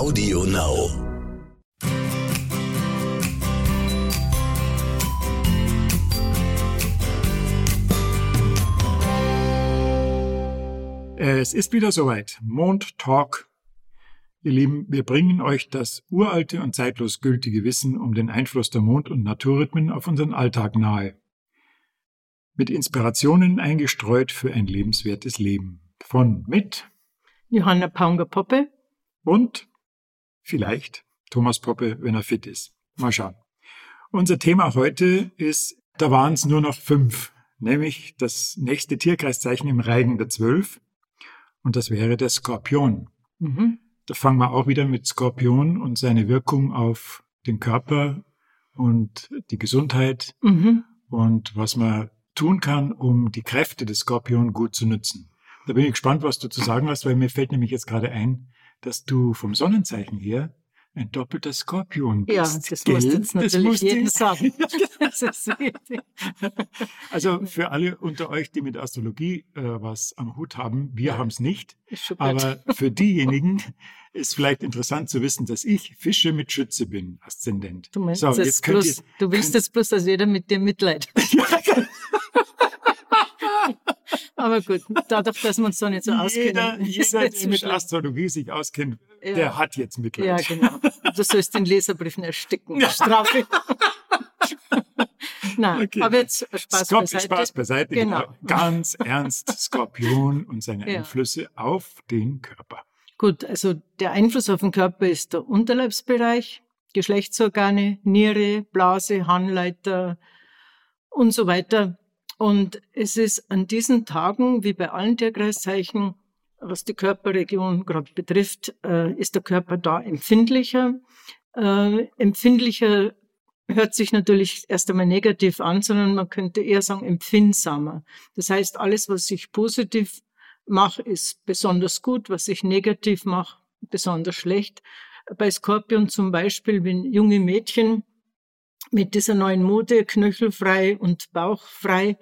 Audio Now. Es ist wieder soweit. Mond Talk. Ihr Lieben, wir bringen euch das uralte und zeitlos gültige Wissen um den Einfluss der Mond- und Naturrhythmen auf unseren Alltag nahe. Mit Inspirationen eingestreut für ein lebenswertes Leben. Von mit Johanna Paunger-Poppe und vielleicht Thomas Poppe, wenn er fit ist. Mal schauen. Unser Thema heute ist, da waren es nur noch fünf, nämlich das nächste Tierkreiszeichen im Reigen der Zwölf. Und das wäre der Skorpion. Mhm. Da fangen wir auch wieder mit Skorpion und seine Wirkung auf den Körper und die Gesundheit Mhm. und was man tun kann, um die Kräfte des Skorpion gut zu nutzen. Da bin ich gespannt, was du zu sagen hast, weil mir fällt nämlich jetzt gerade ein, dass du vom Sonnenzeichen her ein doppelter Skorpion bist. Ja, das gell? muss jetzt natürlich musst jedem sagen. Also für alle unter euch, die mit Astrologie äh, was am Hut haben, wir haben es nicht. Aber für diejenigen ist vielleicht interessant zu wissen, dass ich Fische mit Schütze bin, Aszendent. Du meinst so, jetzt jetzt könnt bloß, ihr, du willst jetzt bloß, dass jeder mit dir Mitleid. Aber gut, dadurch, dass wir uns da nicht so jeder, auskennen. jeder, nicht der so mit schlimm. Astrologie sich auskennt, Ja. der hat jetzt Ja, Mitleid. genau. Du sollst den Leserbriefen ersticken. Strafe. Nein, Okay. aber jetzt Spaß Skop- beiseite. Spaß beiseite. Genau. Genau. Ganz ernst, Skorpion und seine Ja. Einflüsse auf den Körper. Gut, also der Einfluss auf den Körper ist der Unterleibsbereich, Geschlechtsorgane, Niere, Blase, Harnleiter und so weiter. Und es ist an diesen Tagen, wie bei allen Tierkreiszeichen, was die Körperregion gerade betrifft, äh, ist der Körper da empfindlicher. Äh, empfindlicher hört sich natürlich erst einmal negativ an, sondern man könnte eher sagen empfindsamer. Das heißt, alles, was ich positiv mache, ist besonders gut, was ich negativ mache, besonders schlecht. Bei Skorpion zum Beispiel, wenn junge Mädchen mit dieser neuen Mode knöchelfrei und bauchfrei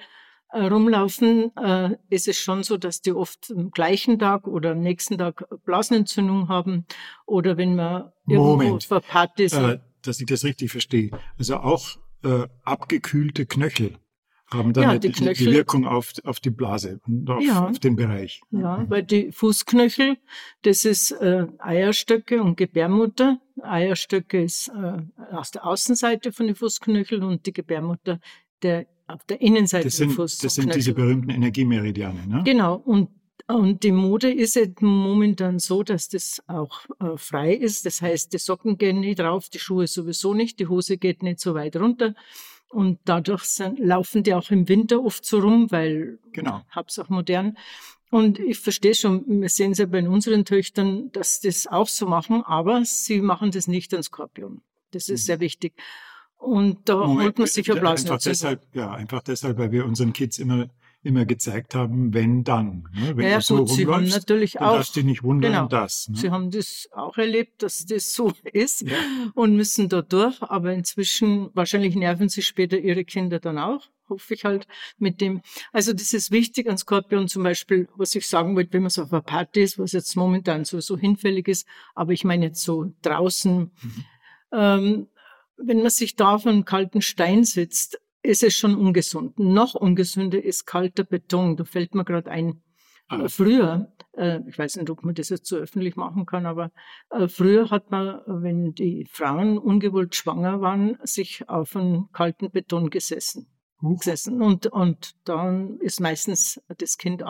äh, rumlaufen, äh, ist es schon so, dass die oft am gleichen Tag oder am nächsten Tag Blasenentzündung haben oder wenn man irgendwo Moment. vor Partys Äh, dass ich das richtig verstehe. Also auch äh, abgekühlte Knöchel haben dann Ja, die die, die Knöchel- Wirkung auf, auf die Blase und auf, Ja. auf den Bereich. Ja, weil die Fußknöchel, das ist äh, Eierstöcke und Gebärmutter. Eierstöcke ist äh, aus der Außenseite von den Fußknöcheln und die Gebärmutter der auf der Innenseite Das der sind, Fußknöchel. das sind diese berühmten Energiemeridiane. Ne? Genau. Und, und die Mode ist jetzt momentan so, dass das auch äh, frei ist. Das heißt, die Socken gehen nicht drauf, die Schuhe sowieso nicht, die Hose geht nicht so weit runter. Und dadurch sind, laufen die auch im Winter oft so rum, weil Genau. hab's auch modern. Und ich verstehe schon, wir sehen es ja bei unseren Töchtern, dass das auch so machen, aber sie machen das nicht an Skorpion. Das ist Mhm. sehr wichtig. Und da Moment, holt man sich ja äh, Blasen einfach deshalb, ja, einfach deshalb, weil wir unseren Kids immer, immer gezeigt haben, wenn dann. Ne? Wenn Ja, du so gut, sie haben natürlich dann auch- darfst dich nicht wundern, Genau. das. Ne? Sie haben das auch erlebt, dass das so ist Ja. und müssen da durch. Aber inzwischen, wahrscheinlich nerven sie später ihre Kinder dann auch, hoffe ich halt mit dem. Also das ist wichtig an Skorpion zum Beispiel, was ich sagen wollte, wenn man so auf einer Party ist, was jetzt momentan sowieso hinfällig ist. Aber ich meine jetzt so draußen, Mhm. Ähm, wenn man sich da auf einen kalten Stein sitzt, ist es schon ungesund. Noch ungesünder ist kalter Beton. Da fällt mir gerade ein, Ah. äh, Früher, äh, ich weiß nicht, ob man das jetzt so öffentlich machen kann, aber äh, früher hat man, wenn die Frauen ungewollt schwanger waren, sich auf einen kalten Beton gesessen. Huch, gesessen. Und, und dann ist meistens das Kind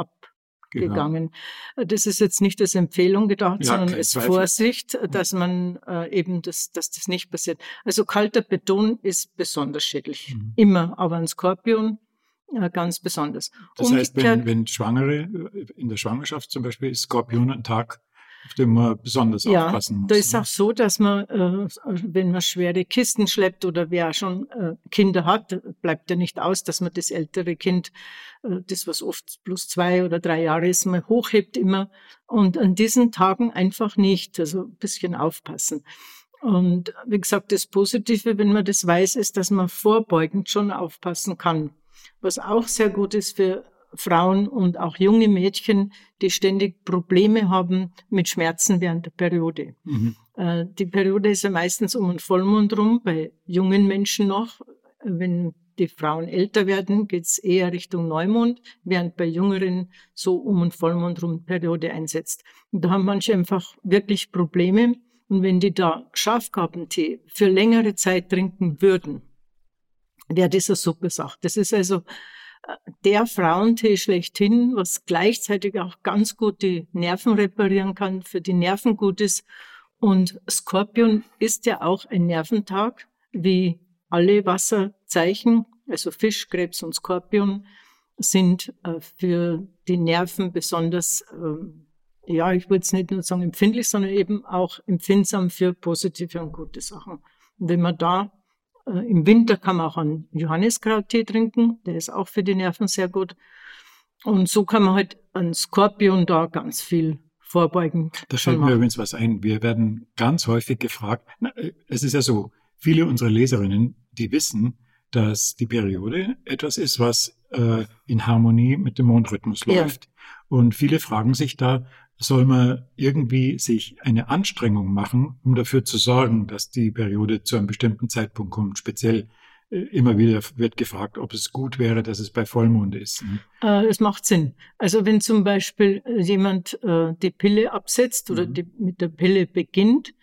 genau. abgegangen. Das ist jetzt nicht als Empfehlung gedacht, Ja, sondern als Zweifel. Vorsicht, dass man äh, eben, das, dass das nicht passiert. Also kalter Beton ist besonders schädlich. Mhm. Immer, aber ein Skorpion äh, ganz besonders. Das heißt, Umgekehrt- wenn, wenn Schwangere äh, in der Schwangerschaft zum Beispiel ist Skorpion ein Tag, auf den man besonders Ja, aufpassen muss. da ist ne? auch so, dass man, äh, wenn man schwere Kisten schleppt oder wer schon äh, Kinder hat, bleibt ja nicht aus, dass man das ältere Kind, äh, das was oft plus zwei oder drei Jahre ist, mal hochhebt immer. Und an diesen Tagen einfach nicht. Also ein bisschen aufpassen. Und wie gesagt, das Positive, wenn man das weiß, ist, dass man vorbeugend schon aufpassen kann. Was auch sehr gut ist für Frauen und auch junge Mädchen, die ständig Probleme haben mit Schmerzen während der Periode. Mhm. Äh, die Periode ist ja meistens um einen Vollmond rum, bei jungen Menschen noch. Wenn die Frauen älter werden, geht's eher Richtung Neumond, während bei Jüngeren so um einen Vollmond rum Periode einsetzt. Und da haben manche einfach wirklich Probleme. Und wenn die da Schafgabentee für längere Zeit trinken würden, wäre das eine super Sache. Das ist also der Frauentee schlechthin, was gleichzeitig auch ganz gut die Nerven reparieren kann, für die Nerven gut ist. Und Skorpion ist ja auch ein Nerventag, wie alle Wasserzeichen, also Fisch, Krebs und Skorpion, sind äh, für die Nerven besonders, äh, ja, ich würde es nicht nur sagen empfindlich, sondern eben auch empfindsam für positive und gute Sachen. Und wenn man da im Winter kann man auch einen Johanniskrauttee trinken, der ist auch für die Nerven sehr gut. Und so kann man halt an Skorpion da ganz viel vorbeugen. Da fällt mir übrigens was ein. Wir werden ganz häufig gefragt, na, äh, es ist ja so, viele unserer Leserinnen, die wissen, dass die Periode etwas ist, was äh, in Harmonie mit dem Mondrhythmus läuft. Ja. Und viele fragen sich da, soll man irgendwie sich eine Anstrengung machen, um dafür zu sorgen, dass die Periode zu einem bestimmten Zeitpunkt kommt. Speziell äh, immer wieder wird gefragt, ob es gut wäre, dass es bei Vollmond ist. Ne? Äh, es macht Sinn. Also wenn zum Beispiel jemand äh, die Pille absetzt oder mhm. die, mit der Pille beginnt,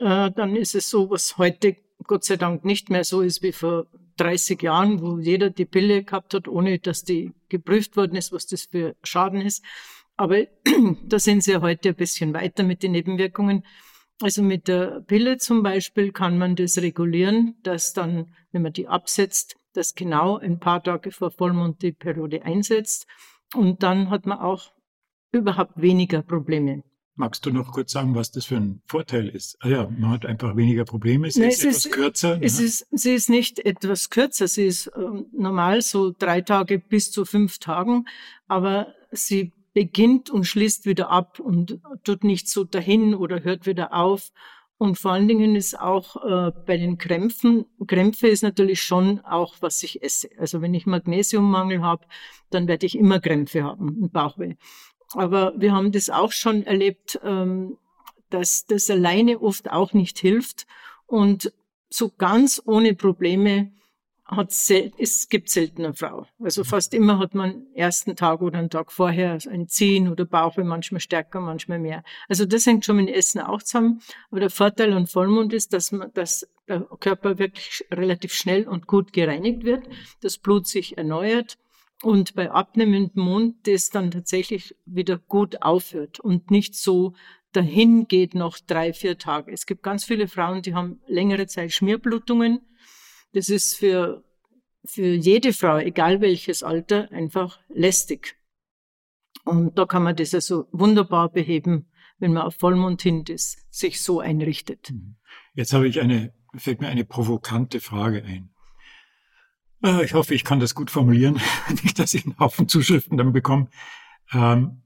dann ist es so, was heute Gott sei Dank nicht mehr so ist wie vor 30 Jahren, wo jeder die Pille gehabt hat, ohne dass die geprüft worden ist, was das für Schaden ist. Aber da sind sie ja heute ein bisschen weiter mit den Nebenwirkungen. Also mit der Pille zum Beispiel kann man das regulieren, dass dann, wenn man die absetzt, das genau ein paar Tage vor Vollmond die Periode einsetzt. Und dann hat man auch überhaupt weniger Probleme. Magst du noch kurz sagen, was das für ein Vorteil ist? Ah ja, man hat einfach weniger Probleme, sie Nein, ist etwas ist, kürzer. Es ja. ist, sie ist nicht etwas kürzer, sie ist äh, normal so drei Tage bis zu fünf Tagen, aber sie beginnt und schließt wieder ab und tut nicht so dahin oder hört wieder auf. Und vor allen Dingen ist auch äh, bei den Krämpfen, Krämpfe ist natürlich schon auch, was ich esse. Also wenn ich Magnesiummangel habe, dann werde ich immer Krämpfe haben Bauchweh. Aber wir haben das auch schon erlebt, ähm, dass das alleine oft auch nicht hilft. Und so ganz ohne Probleme hat sel es gibt selten eine Frau. Also fast immer hat man ersten Tag oder einen Tag vorher ein Ziehen oder Bauchweh, manchmal stärker, manchmal mehr. Also das hängt schon mit Essen auch zusammen. Aber der Vorteil an Vollmond ist, dass man, dass der Körper wirklich relativ schnell und gut gereinigt wird, das Blut sich erneuert und bei abnehmendem Mond das dann tatsächlich wieder gut aufhört und nicht so dahin geht noch drei, vier Tage. Es gibt ganz viele Frauen, die haben längere Zeit Schmierblutungen. Das ist für, für jede Frau, egal welches Alter, einfach lästig. Und da kann man das also wunderbar beheben, wenn man auf Vollmond hin ist, sich so einrichtet. Mhm. Jetzt habe ich eine, fällt mir eine provokante Frage ein. Äh, ich hoffe, ich kann das gut formulieren, nicht, dass ich einen Haufen Zuschriften dann bekomme. Ähm,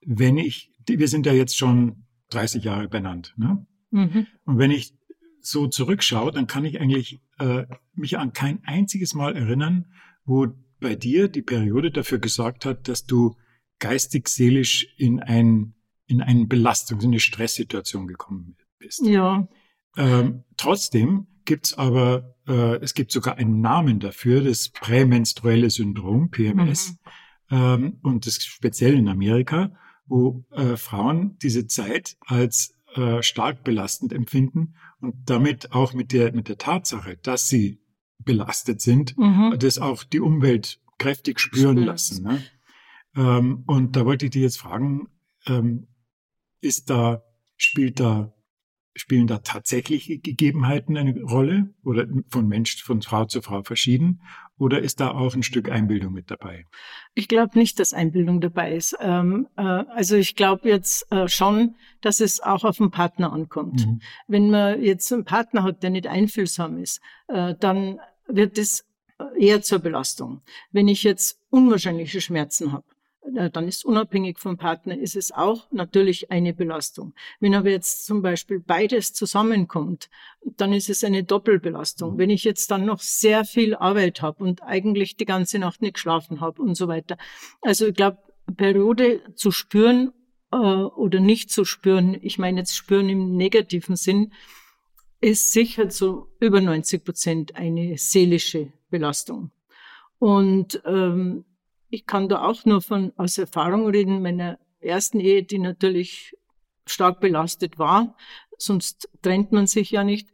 wenn ich, wir sind ja jetzt schon 30 Jahre benannt, ne? Mhm. Und wenn ich so zurückschaue, dann kann ich eigentlich äh, mich an kein einziges Mal erinnern, wo bei dir die Periode dafür gesorgt hat, dass du geistig, seelisch in ein in eine Belastung, in eine Stresssituation gekommen bist. Ja. Ähm, trotzdem gibt's aber, äh, es gibt sogar einen Namen dafür, das prämenstruelle Syndrom, PMS, mhm. ähm, und das speziell in Amerika, wo äh, Frauen diese Zeit als äh, stark belastend empfinden und damit auch mit der, mit der Tatsache, dass sie belastet sind, mhm. das auch die Umwelt kräftig spüren Spür's. lassen. Ne? Ähm, und da wollte ich dich jetzt fragen, ähm, ist da, spielt da spielen da tatsächliche Gegebenheiten eine Rolle oder von Mensch, von Frau zu Frau verschieden? Oder ist da auch ein Stück Einbildung mit dabei? Ich glaube nicht, dass Einbildung dabei ist. Ähm, äh, also ich glaube jetzt äh, schon, dass es auch auf den Partner ankommt. Mhm. Wenn man jetzt einen Partner hat, der nicht einfühlsam ist, äh, dann wird es eher zur Belastung. Wenn ich jetzt unwahrscheinliche Schmerzen habe, dann ist unabhängig vom Partner, ist es auch natürlich eine Belastung. Wenn aber jetzt zum Beispiel beides zusammenkommt, dann ist es eine Doppelbelastung. Mhm. Wenn ich jetzt dann noch sehr viel Arbeit habe und eigentlich die ganze Nacht nicht geschlafen habe und so weiter. Also ich glaube, Periode zu spüren äh, oder nicht zu spüren, ich meine jetzt spüren im negativen Sinn, ist sicher zu über 90 Prozent eine seelische Belastung. Und ähm, ich kann da auch nur von aus Erfahrung reden, meiner ersten Ehe, die natürlich stark belastet war, sonst trennt man sich ja nicht,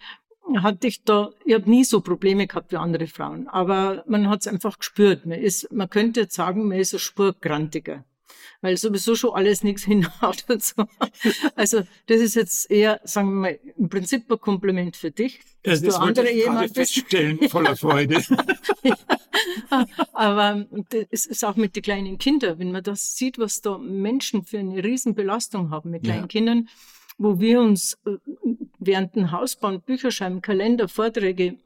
hatte ich da, ich habe nie so Probleme gehabt wie andere Frauen, aber man hat es einfach gespürt. Man ist, man könnte jetzt sagen, man ist ein Spurgrantiger weil sowieso schon alles nichts hinhaut und so. Also das ist jetzt eher, sagen wir mal, im Prinzip ein Kompliment für dich. Dass das du andere jemand feststellen, voller Freude. ja. Aber es ist auch mit den kleinen Kindern, wenn man das sieht, was da Menschen für eine Riesenbelastung haben mit kleinen ja. Kindern, wo wir uns äh, während dem Hausbauen, Bücher schreiben, Kalender, Vorträge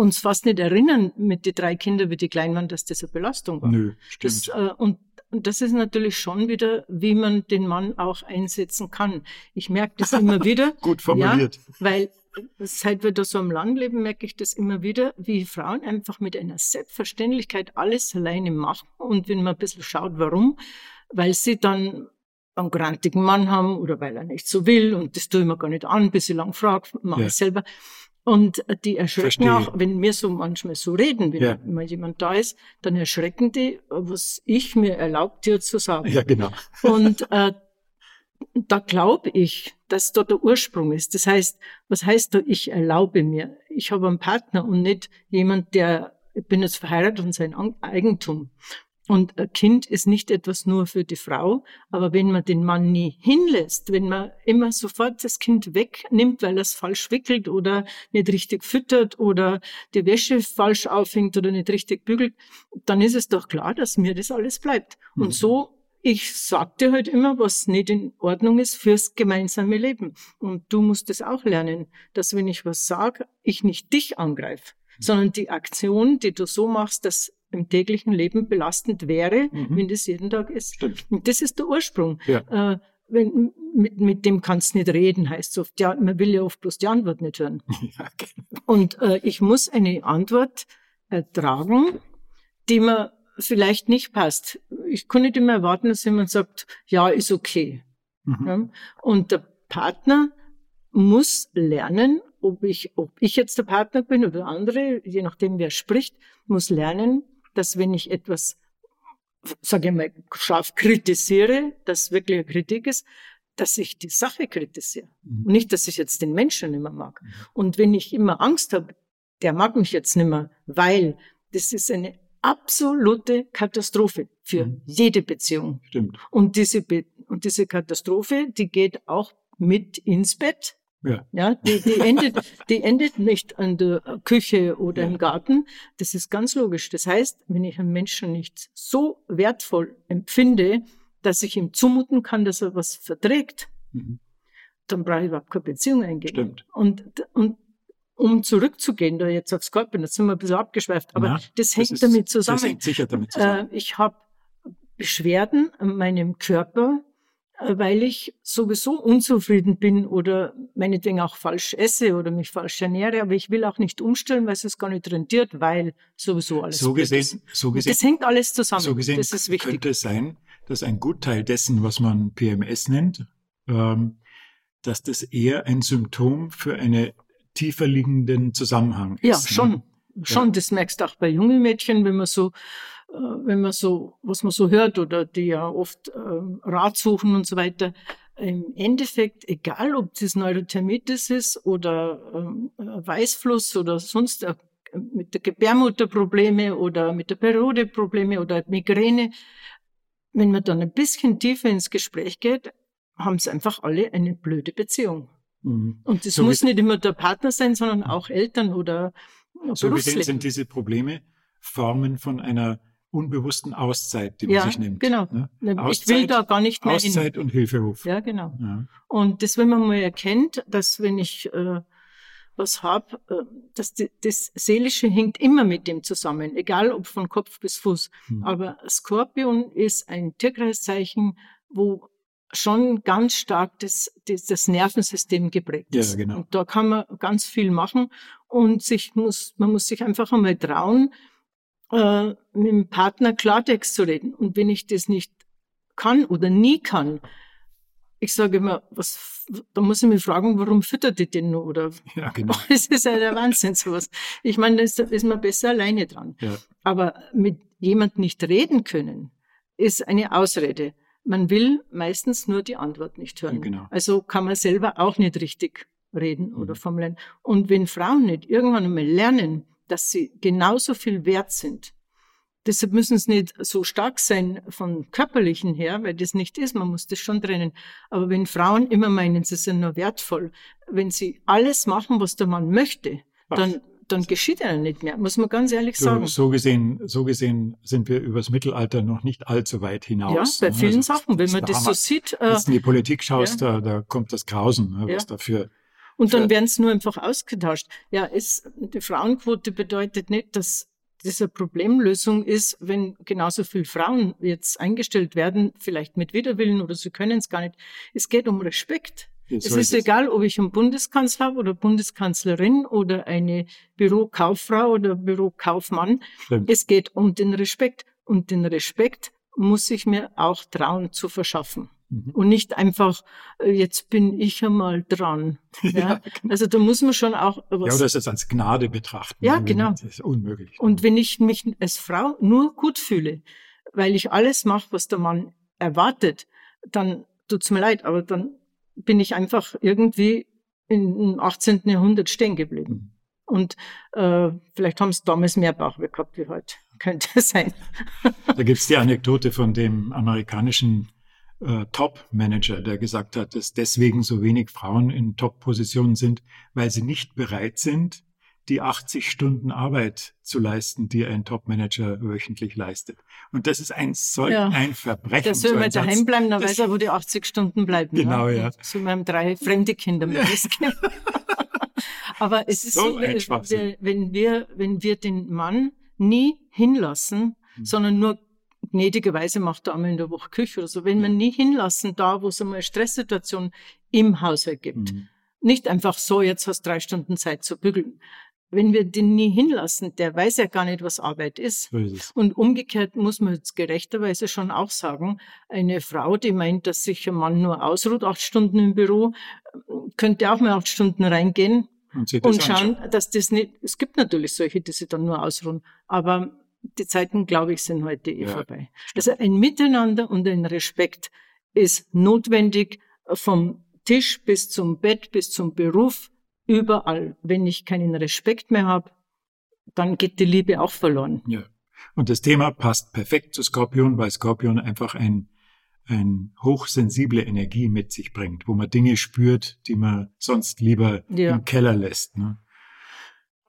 uns fast nicht erinnern mit den drei Kindern, wie die klein waren, dass das eine Belastung war. Nö, stimmt. Das, äh, und und das ist natürlich schon wieder, wie man den Mann auch einsetzen kann. Ich merke das immer wieder. Gut formuliert. Ja, weil seit wir da so am Land leben, merke ich das immer wieder, wie Frauen einfach mit einer Selbstverständlichkeit alles alleine machen. Und wenn man ein bisschen schaut, warum, weil sie dann einen grantigen Mann haben oder weil er nicht so will und das tue ich mir gar nicht an, bis ich lang frage, mache ja. ich selber. Und die erschrecken Verstehe. auch, wenn wir so manchmal so reden, wenn ja. mal jemand da ist, dann erschrecken die, was ich mir erlaubt, dir zu sagen. Ja, genau. Und äh, da glaube ich, dass da der Ursprung ist. Das heißt, was heißt da, ich erlaube mir? Ich habe einen Partner und nicht jemand, der, ich bin jetzt verheiratet und sein Eigentum. Und ein Kind ist nicht etwas nur für die Frau, aber wenn man den Mann nie hinlässt, wenn man immer sofort das Kind wegnimmt, weil er es falsch wickelt oder nicht richtig füttert oder die Wäsche falsch aufhängt oder nicht richtig bügelt, dann ist es doch klar, dass mir das alles bleibt. Mhm. Und so ich sagte halt immer, was nicht in Ordnung ist fürs gemeinsame Leben. Und du musst es auch lernen, dass wenn ich was sage, ich nicht dich angreife, mhm. sondern die Aktion, die du so machst, dass im täglichen Leben belastend wäre, mhm. wenn das jeden Tag ist. Stimmt. Und das ist der Ursprung. Ja. Äh, wenn, mit, mit dem kannst du nicht reden, heißt es oft. Ja, man will ja oft bloß die Antwort nicht hören. Ja, genau. Und äh, ich muss eine Antwort ertragen, die mir vielleicht nicht passt. Ich kann nicht immer erwarten, dass jemand sagt, ja, ist okay. Mhm. Ja? Und der Partner muss lernen, ob ich, ob ich jetzt der Partner bin oder andere, je nachdem wer spricht, muss lernen, dass wenn ich etwas, sage ich mal, scharf kritisiere, das wirklich eine Kritik ist, dass ich die Sache kritisiere. Mhm. Und nicht, dass ich jetzt den Menschen nicht mehr mag. Mhm. Und wenn ich immer Angst habe, der mag mich jetzt nicht mehr, weil das ist eine absolute Katastrophe für mhm. jede Beziehung. Stimmt. Und diese, Be und diese Katastrophe, die geht auch mit ins Bett. Ja. Ja, die, die endet, die endet nicht an der Küche oder ja. im Garten. Das ist ganz logisch. Das heißt, wenn ich einen Menschen nicht so wertvoll empfinde, dass ich ihm zumuten kann, dass er was verträgt, mhm. dann brauche ich überhaupt keine Beziehung eingehen. Stimmt. Und, und um zurückzugehen, da jetzt aufs Skorpion, das sind wir ein bisschen abgeschweift, aber ja, das hängt das ist, damit zusammen. Das hängt sicher damit zusammen. Äh, ich habe Beschwerden an meinem Körper, weil ich sowieso unzufrieden bin oder meinetwegen auch falsch esse oder mich falsch ernähre, aber ich will auch nicht umstellen, weil es gar nicht rentiert, weil sowieso alles so gesehen, ist. So gesehen, das hängt alles zusammen. So gesehen das ist wichtig. könnte es sein, dass ein Gutteil dessen, was man PMS nennt, ähm, dass das eher ein Symptom für einen tiefer liegenden Zusammenhang ist. Ja, schon. Ne? Schon, ja. das merkst du auch bei jungen Mädchen, wenn man so äh, wenn man so, was man so hört oder die ja oft äh, Rat suchen und so weiter, im Endeffekt, egal ob das Neurothermitis ist oder ähm, Weißfluss oder sonst äh, mit der Gebärmutter Probleme oder mit der Periode Probleme oder Migräne, wenn man dann ein bisschen tiefer ins Gespräch geht, haben sie einfach alle eine blöde Beziehung. Mhm. Und das so muss nicht immer der Partner sein, sondern auch Eltern oder so gesehen sind diese Probleme Formen von einer unbewussten Auszeit, die man ja, sich nimmt. Genau. Ne? Auszeit, ich will da gar nicht mehr Auszeit hin. und Hilferuf. Ja, genau. Ja. Und das, wenn man mal erkennt, dass wenn ich äh, was habe, äh, das, das Seelische hängt immer mit dem zusammen, egal ob von Kopf bis Fuß. Mhm. Aber Skorpion ist ein Tierkreiszeichen, wo schon ganz stark das, das, das Nervensystem geprägt ist. Ja, genau. Und da kann man ganz viel machen und sich muss, man muss sich einfach einmal trauen, äh, mit dem Partner Klartext zu reden. Und wenn ich das nicht kann oder nie kann, ich sage immer, was, da muss ich mich fragen, warum füttert die denn nur? Oder, ja, genau. Das ist ja der Wahnsinn, sowas. Ich meine, da ist man besser alleine dran. Ja. Aber mit jemand nicht reden können, ist eine Ausrede. Man will meistens nur die Antwort nicht hören. Ja, genau. Also kann man selber auch nicht richtig reden mhm. oder formulieren. Und wenn Frauen nicht irgendwann einmal lernen, dass sie genauso viel wert sind Deshalb müssen es nicht so stark sein von körperlichen her, weil das nicht ist. Man muss das schon trennen. Aber wenn Frauen immer meinen, sie sind nur wertvoll, wenn sie alles machen, was der Mann möchte, dann, dann geschieht er nicht mehr, muss man ganz ehrlich sagen. So, so gesehen, so gesehen sind wir übers Mittelalter noch nicht allzu weit hinaus. Ja, bei vielen also, Sachen, wenn man das so sieht. Äh, wenn du in die Politik schaust, ja. da, da kommt das Grausen, ne, was ja. dafür und dann werden es nur einfach ausgetauscht. Ja, es, die Frauenquote bedeutet nicht, dass diese Problemlösung ist, wenn genauso viele Frauen jetzt eingestellt werden, vielleicht mit Widerwillen oder sie können es gar nicht. Es geht um Respekt. Ja, es ist, es. egal, ob ich einen Bundeskanzler habe oder Bundeskanzlerin oder eine Bürokauffrau oder Bürokaufmann. Stimmt. Es geht um den Respekt. Und den Respekt muss ich mir auch trauen zu verschaffen. Mhm. Und nicht einfach, äh, jetzt bin ich einmal dran. Ja? ja genau. Also da muss man schon auch was. Ja, oder es als Gnade betrachten. Ja, genau. Das ist unmöglich. Und wenn ich mich als Frau nur gut fühle, weil ich alles mache, was der Mann erwartet, dann tut's mir leid, aber dann bin ich einfach irgendwie im 18. Jahrhundert stehen geblieben. Mhm. Und äh, vielleicht haben sie damals mehr Bauchweh gehabt wie heute. Könnte sein. Da gibt's die Anekdote von dem amerikanischen äh, Top-Manager, der gesagt hat, dass deswegen so wenig Frauen in Top-Positionen sind, weil sie nicht bereit sind, die 80 Stunden Arbeit zu leisten, die ein Top-Manager wöchentlich leistet. Und das ist ein solch ja. ein Verbrechen. Der soll so mal daheim bleiben, dann weiß er, wo die 80 Stunden bleiben. Genau, ja. ja. So, wir haben drei fremde Kinder ja. Aber es ist so, so wenn wir, wenn wir den Mann nie hinlassen, mhm. sondern nur gnädigerweise macht er einmal in der Woche Küche oder so. Wenn man nie hinlassen da, wo es einmal eine Stresssituation im Haushalt gibt. Mhm. Nicht einfach so, jetzt hast du drei Stunden Zeit zu bügeln. Wenn wir den nie hinlassen, der weiß ja gar nicht, was Arbeit ist. Ist Und umgekehrt muss man jetzt gerechterweise schon auch sagen, eine Frau, die meint, dass sich ein Mann nur ausruht, acht Stunden im Büro, könnte auch mal acht Stunden reingehen und, und schauen, dass das nicht, es gibt natürlich solche, die sich dann nur ausruhen, aber die Zeiten, glaube ich, sind heute eh ja, vorbei. Also ein Miteinander und ein Respekt ist notwendig vom Tisch bis zum Bett, bis zum Beruf, überall. Wenn ich keinen Respekt mehr habe, dann geht die Liebe auch verloren. Ja. Und das Thema passt perfekt zu Skorpion, weil Skorpion einfach ein, ein hochsensible Energie mit sich bringt, wo man Dinge spürt, die man sonst lieber ja. im Keller lässt. Ne?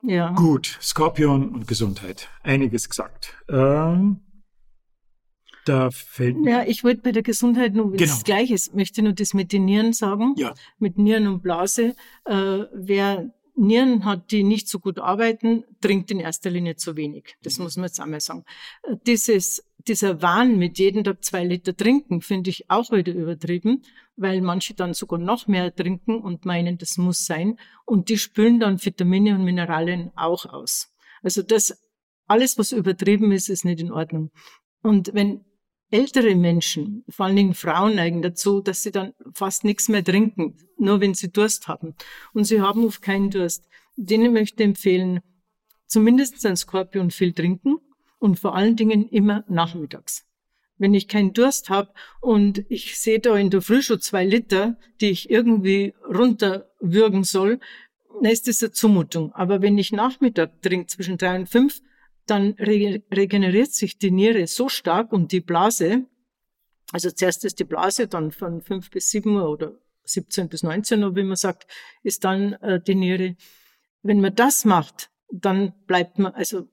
Ja. Gut, Skorpion und Gesundheit. Einiges gesagt. Ähm, da fällt Ja, ich wollte bei der Gesundheit nur genau. das Gleiche. Ich möchte nur das mit den Nieren sagen. Ja. Mit Nieren und Blase. Äh, wer Nieren hat, die nicht so gut arbeiten, trinkt in erster Linie zu wenig. Das muss man jetzt einmal sagen. Äh, dieses dieser Wahn mit jedem Tag zwei Liter trinken, finde ich auch wieder übertrieben, weil manche dann sogar noch mehr trinken und meinen, das muss sein. Und die spülen dann Vitamine und Mineralien auch aus. Also das, alles, was übertrieben ist, ist nicht in Ordnung. Und wenn ältere Menschen, vor allen Dingen Frauen neigen dazu, dass sie dann fast nichts mehr trinken, nur wenn sie Durst haben. Und sie haben oft keinen Durst. Denen möchte ich empfehlen, zumindest ein Skorpion viel trinken und vor allen Dingen immer nachmittags. Wenn ich keinen Durst habe und ich sehe da in der Früh schon zwei Liter, die ich irgendwie runterwürgen soll, dann ist das eine Zumutung. Aber wenn ich Nachmittag trinke zwischen drei und fünf, dann re regeneriert sich die Niere so stark und die Blase, also zuerst ist die Blase, dann von fünf bis sieben Uhr oder 17 bis 19 Uhr, wie man sagt, ist dann äh, die Niere. Wenn man das macht, dann bleibt man, also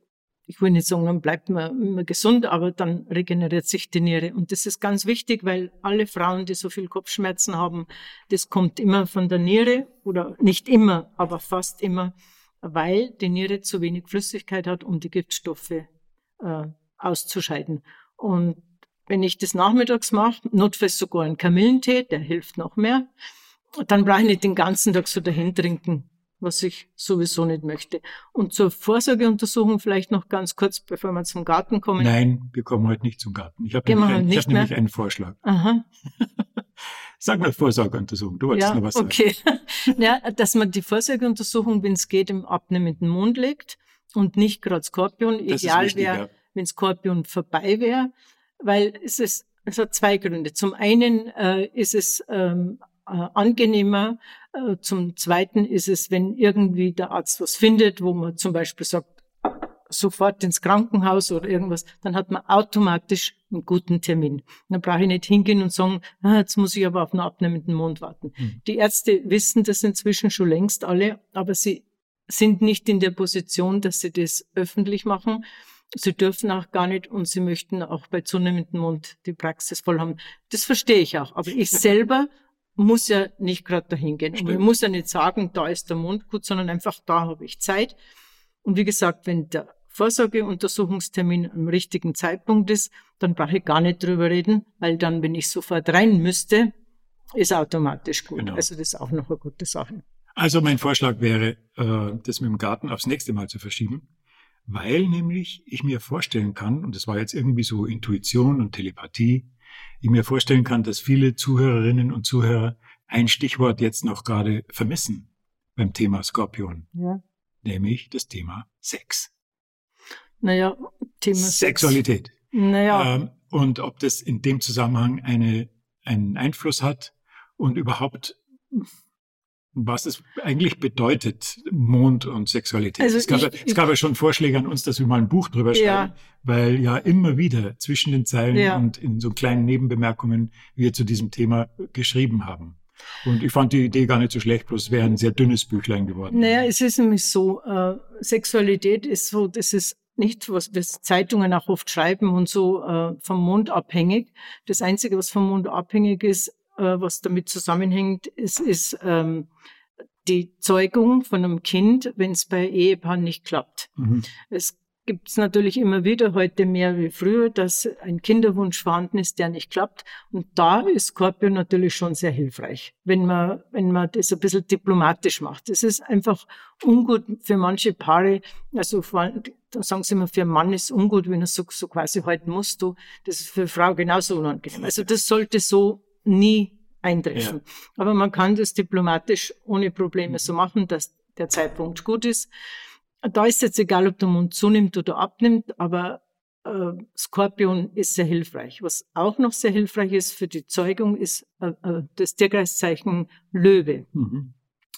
ich will nicht sagen, dann bleibt man immer gesund, aber dann regeneriert sich die Niere. Und das ist ganz wichtig, weil alle Frauen, die so viel Kopfschmerzen haben, das kommt immer von der Niere oder nicht immer, aber fast immer, weil die Niere zu wenig Flüssigkeit hat, um die Giftstoffe äh, auszuscheiden. Und wenn ich das nachmittags mache, notfalls sogar einen Kamillentee, der hilft noch mehr, dann brauche ich nicht den ganzen Tag so dahin trinken, was ich sowieso nicht möchte. Und zur Vorsorgeuntersuchung vielleicht noch ganz kurz, bevor wir zum Garten kommen. Nein, wir kommen heute nicht zum Garten. Ich habe nämlich, ein, ich hab nämlich einen Vorschlag. Aha. Sag mal Vorsorgeuntersuchung. Du wolltest ja, noch was sagen. Okay. ja, dass man die Vorsorgeuntersuchung, wenn es geht, im abnehmenden Mond legt und nicht gerade Skorpion. Das Ideal wäre, ja. wenn Skorpion vorbei wäre, weil es ist, es hat zwei Gründe. Zum einen äh, ist es ähm, äh, angenehmer. Äh, zum Zweiten ist es, wenn irgendwie der Arzt was findet, wo man zum Beispiel sagt, sofort ins Krankenhaus oder irgendwas, dann hat man automatisch einen guten Termin. Dann brauche ich nicht hingehen und sagen, ah, jetzt muss ich aber auf einen abnehmenden Mond warten. Mhm. Die Ärzte wissen das inzwischen schon längst alle, aber sie sind nicht in der Position, dass sie das öffentlich machen. Sie dürfen auch gar nicht und sie möchten auch bei zunehmendem Mond die Praxis voll haben. Das verstehe ich auch. Aber ich selber muss ja nicht gerade dahin gehen. Und ich muss ja nicht sagen, da ist der Mond gut, sondern einfach da habe ich Zeit. Und wie gesagt, wenn der Vorsorgeuntersuchungstermin am richtigen Zeitpunkt ist, dann brauche ich gar nicht drüber reden, weil dann, wenn ich sofort rein müsste, ist automatisch gut. Genau. Also das ist auch noch eine gute Sache. Also mein Vorschlag wäre, äh, das mit dem Garten aufs nächste Mal zu verschieben, weil nämlich ich mir vorstellen kann, und das war jetzt irgendwie so Intuition und Telepathie, ich mir vorstellen kann, dass viele Zuhörerinnen und Zuhörer ein Stichwort jetzt noch gerade vermissen beim Thema Skorpion. Ja. Nämlich das Thema Sex. Naja, Thema Sexualität. Sex. Naja. Ähm, und ob das in dem Zusammenhang eine, einen Einfluss hat und überhaupt was es eigentlich bedeutet, Mond und Sexualität. Also es, gab, ich, es gab ja schon Vorschläge an uns, dass wir mal ein Buch drüber schreiben, ja. weil ja immer wieder zwischen den Zeilen ja. und in so kleinen Nebenbemerkungen wir zu diesem Thema geschrieben haben. Und ich fand die Idee gar nicht so schlecht, bloß es wäre ein sehr dünnes Büchlein geworden. Naja, es ist nämlich so, äh, Sexualität ist so, das ist nicht, was das Zeitungen auch oft schreiben und so äh, vom Mond abhängig. Das Einzige, was vom Mond abhängig ist, äh, was damit zusammenhängt, ist, ist ähm, die Zeugung von einem Kind, wenn es bei Ehepaaren nicht klappt. Mhm. Es gibt es natürlich immer wieder, heute mehr wie früher, dass ein Kinderwunsch vorhanden ist, der nicht klappt. Und da ist Scorpio natürlich schon sehr hilfreich, wenn man, wenn man das ein bisschen diplomatisch macht. Es ist einfach ungut für manche Paare, also vor, da sagen sie immer, für einen Mann ist ungut, wenn er so, so quasi halten musst du. Das ist für eine Frau genauso unangenehm. Also das sollte so nie eintreffen. Ja. Aber man kann das diplomatisch ohne Probleme so machen, dass der Zeitpunkt gut ist. Da ist jetzt egal, ob der Mond zunimmt oder abnimmt, aber äh, Skorpion ist sehr hilfreich. Was auch noch sehr hilfreich ist für die Zeugung, ist äh, äh das Tierkreiszeichen Löwe. Mhm.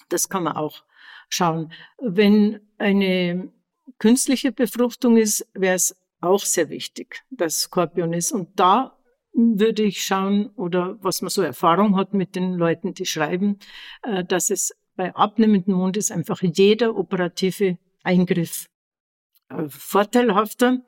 Das kann man auch schauen. Wenn eine künstliche Befruchtung ist, wäre es auch sehr wichtig, dass Skorpion ist. Und da würde ich schauen oder was man so Erfahrung hat mit den Leuten, die schreiben, äh, dass es bei abnehmendem Mond ist einfach jeder operative Eingriff äh, vorteilhafter.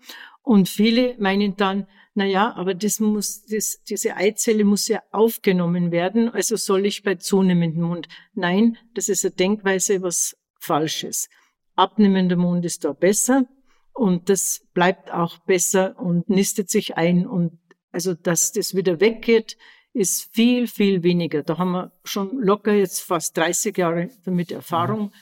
Und viele meinen dann, na ja, aber das muss, das, diese Eizelle muss ja aufgenommen werden, also soll ich bei zunehmendem Mond. Nein, das ist eine Denkweise, was falsch ist. Abnehmender Mond ist da besser und das bleibt auch besser und nistet sich ein und also, dass das wieder weggeht, ist viel, viel weniger. Da haben wir schon locker jetzt fast 30 Jahre damit Erfahrung. Mhm.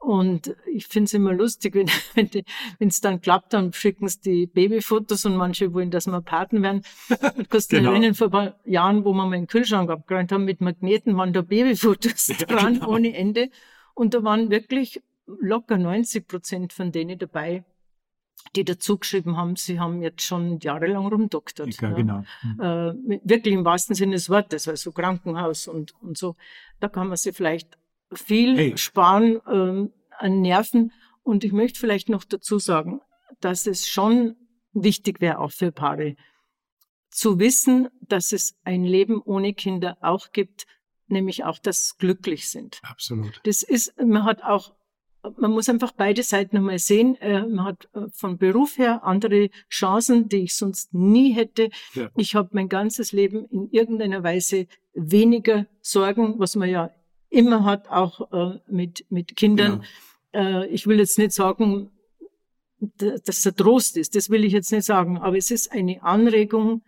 Und ich finde es immer lustig, wenn wenn es dann klappt, dann schicken sie die Babyfotos und manche wollen, dass wir Paten werden. Du kannst genau. erinnern, vor ein paar Jahren, wo wir mal einen Kühlschrank abgeräumt haben mit Magneten, waren da Babyfotos ja, dran genau. ohne Ende. Und da waren wirklich locker 90 Prozent von denen dabei, die dazu geschrieben haben, sie haben jetzt schon jahrelang rumdoktert. Ja, genau. Mhm. Äh, wirklich im wahrsten Sinne des Wortes, also Krankenhaus und, und so. Da kann man sich vielleicht viel hey. sparen äh, an Nerven. Und ich möchte vielleicht noch dazu sagen, dass es schon wichtig wäre, auch für Paare, zu wissen, dass es ein Leben ohne Kinder auch gibt, nämlich auch, dass sie glücklich sind. Absolut. Das ist, man hat auch man muss einfach beide Seiten einmal sehen. Äh, man hat äh, von Beruf her andere Chancen, die ich sonst nie hätte. Ja. Ich habe mein ganzes Leben in irgendeiner Weise weniger Sorgen, was man ja immer hat, auch äh, mit, mit Kindern. Genau. Äh, ich will jetzt nicht sagen, dass der Trost ist, das will ich jetzt nicht sagen, aber es ist eine Anregung,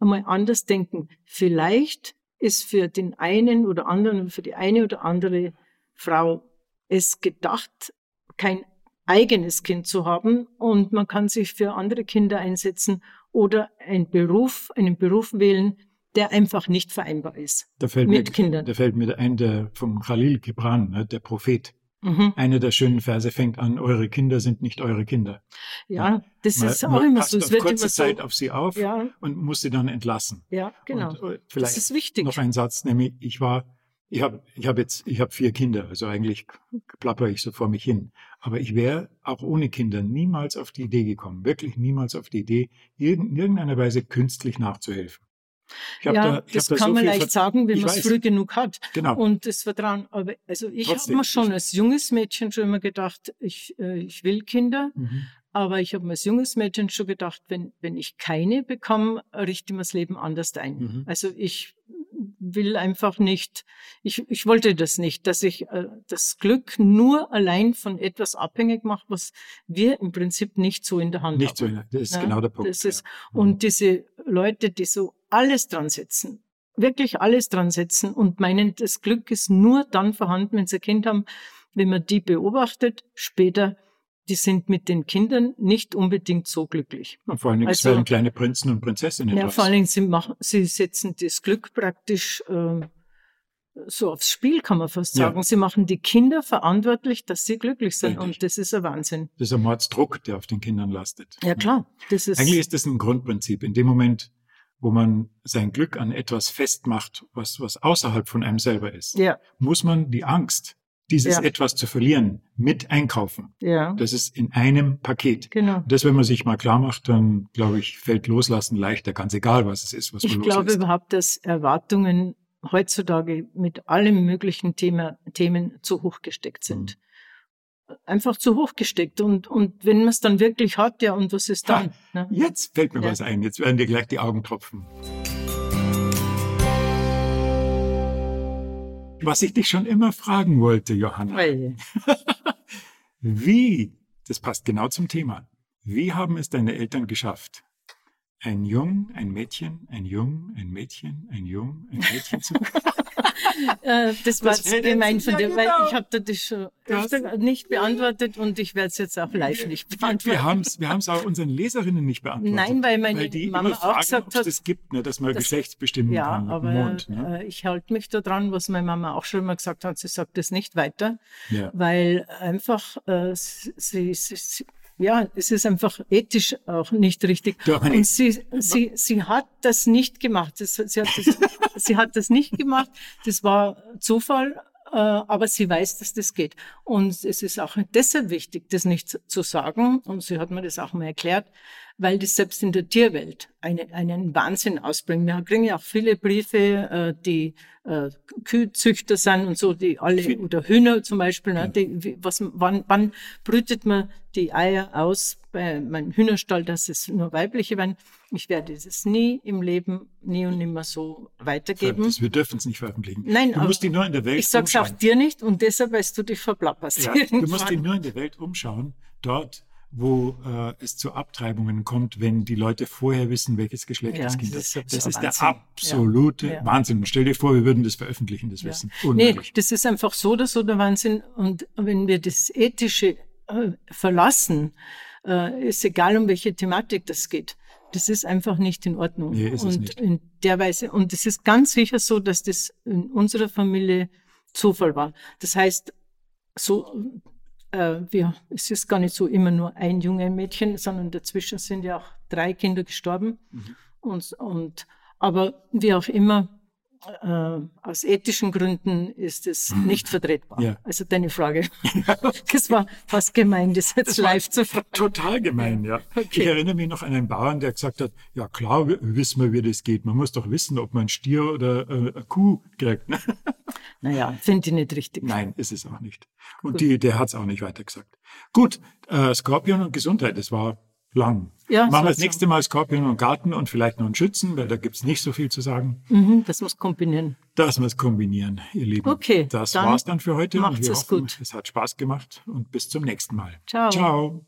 einmal anders denken. Vielleicht ist für den einen oder anderen, für die eine oder andere Frau es gedacht, kein eigenes Kind zu haben und man kann sich für andere Kinder einsetzen oder einen Beruf, einen Beruf wählen, der einfach nicht vereinbar ist da fällt mit mir, Kindern. Da fällt mir ein, der vom Khalil Gibran, ne, der Prophet. Mhm. Einer der schönen Verse fängt an, eure Kinder sind nicht eure Kinder. Ja, das man, ist auch immer so. Es wird kurze immer so, Zeit auf sie auf ja. und muss sie dann entlassen. Ja, genau. Und äh, vielleicht das ist wichtig. Noch ein Satz, nämlich ich war ich habe ich hab jetzt, ich habe vier Kinder, also eigentlich plapper ich so vor mich hin. Aber ich wäre auch ohne Kinder niemals auf die Idee gekommen, wirklich niemals auf die Idee, in irgendeiner Weise künstlich nachzuhelfen. Ja, da, das da kann so man leicht sagen, wenn man es früh genug hat. Genau. Und das Vertrauen. Aber also ich habe mir schon als junges Mädchen schon immer gedacht, ich, äh, ich will Kinder. Mhm. Aber ich habe mir als junges Mädchen schon gedacht, wenn, wenn ich keine bekomme, richte ich mir das Leben anders ein. Mhm. Also ich will einfach nicht, ich, ich wollte das nicht, dass ich äh, das Glück nur allein von etwas abhängig mache, was wir im Prinzip nicht so in der Hand nicht haben. Nicht so, das ist ja, genau der Punkt. Das ist, ja. Und diese Leute, die so alles dran setzen, wirklich alles dran setzen und meinen, das Glück ist nur dann vorhanden, wenn sie ein Kind haben, wenn man die beobachtet, später die sind mit den Kindern nicht unbedingt so glücklich. Und vor allen Dingen also, werden kleine Prinzen und Prinzessinnen. Ja, vor allen Dingen sie, machen, sie setzen das Glück praktisch äh, so aufs Spiel, kann man fast sagen. Ja. Sie machen die Kinder verantwortlich, dass sie glücklich sind. Richtig. Und das ist ein Wahnsinn. Das ist ein Mordsdruck, der auf den Kindern lastet. Ja, klar. Das ist Eigentlich ist das ein Grundprinzip. In dem Moment, wo man sein Glück an etwas festmacht, was, was außerhalb von einem selber ist, ja. muss man die Angst, dieses ja. etwas zu verlieren, mit einkaufen. Ja. Das ist in einem Paket. Genau. Das, wenn man sich mal klar macht, dann glaube ich, fällt Loslassen leichter, ganz egal, was es ist, was man Ich glaube überhaupt, dass Erwartungen heutzutage mit allen möglichen Thema, Themen zu hoch gesteckt sind. Mhm. Einfach zu hoch gesteckt. Und, und wenn man es dann wirklich hat, ja, und was ist dann? Ha, ne? Jetzt fällt mir ja. was ein. Jetzt werden dir gleich die Augen tropfen. Was ich dich schon immer fragen wollte, Johanna. Hey. Wie, das passt genau zum Thema, wie haben es deine Eltern geschafft, ein Jung, ein Mädchen, ein Jung, ein Mädchen, ein Jung, ein Mädchen zu äh, das war gemein von dir, ja, genau. weil ich habe das schon öfter nicht beantwortet und ich werde es jetzt auch live nicht beantworten. Wir haben es wir haben's auch unseren Leserinnen nicht beantwortet. Nein, weil meine weil die Mama fragen, auch gesagt hat, es gibt, ne, dass man das, Geschlechtsbestimmung ja, kann aber Mond. Ne? Äh, ich halte mich da dran, was meine Mama auch schon mal gesagt hat. Sie sagt das nicht weiter, ja. weil einfach äh, sie, sie, sie ja, es ist einfach ethisch auch nicht richtig. Doch, und sie, sie, sie hat das nicht gemacht. Das, sie, hat das, sie hat das nicht gemacht. Das war Zufall, äh, aber sie weiß, dass das geht. Und es ist auch deshalb wichtig, das nicht zu sagen. Und sie hat mir das auch mal erklärt, weil das selbst in der Tierwelt eine, einen Wahnsinn ausbringt. Wir kriegen ja auch viele Briefe, äh, die äh, Kühzüchter sind und so, die alle, oder Hühner zum Beispiel, ne, die, was, wann, wann brütet man die Eier aus bei meinem Hühnerstall, dass es nur weibliche werden. Ich werde es nie im Leben, nie und nimmer so weitergeben. Das, wir dürfen es nicht veröffentlichen. Nein, du musst die nur in der Welt Ich sag's umschauen. auch dir nicht und deshalb, weil du dich verplapperst. Ja, du musst die nur in der Welt umschauen. Dort wo äh, es zu Abtreibungen kommt, wenn die Leute vorher wissen, welches Geschlecht ja, das Kind ist. Das, das ist der absolute ja. Wahnsinn. Stell dir vor, wir würden das veröffentlichen, das Wissen. Unmöglich. Nee, das ist einfach so oder so der Wahnsinn. Und wenn wir das Ethische äh, verlassen, äh, ist egal, um welche Thematik das geht. Das ist einfach nicht in Ordnung. Nee, ist und es nicht. in der Weise, und es ist ganz sicher so, dass das in unserer Familie Zufall war. Das heißt, so äh, wir, es ist gar nicht so immer nur ein junges Mädchen, sondern dazwischen sind ja auch drei Kinder gestorben. Mhm. Und, und, aber wie auch immer, äh, aus ethischen Gründen ist es mhm. nicht vertretbar. Ja. Also deine Frage. das war fast gemein, das jetzt das live zu fragen. Total gemein, ja. Okay. Ich erinnere mich noch an einen Bauern, der gesagt hat, ja klar, wissen wir, wie das geht. Man muss doch wissen, ob man Stier oder äh, eine Kuh kriegt. Ne? Naja, finde ich nicht richtig. Nein, ist es auch nicht. Und die, der hat es auch nicht weiter gesagt. Gut, äh, Skorpion und Gesundheit, das war lang. Ja, Machen wir das nächste Mal Skorpion und Garten und vielleicht noch einen Schützen, weil da gibt's nicht so viel zu sagen. Mhm, das muss kombinieren. Das muss kombinieren, ihr Lieben. Okay, Das dann war's dann für heute. und macht's wir es hoffen, gut. es hat Spaß gemacht und bis zum nächsten Mal. Ciao. Ciao.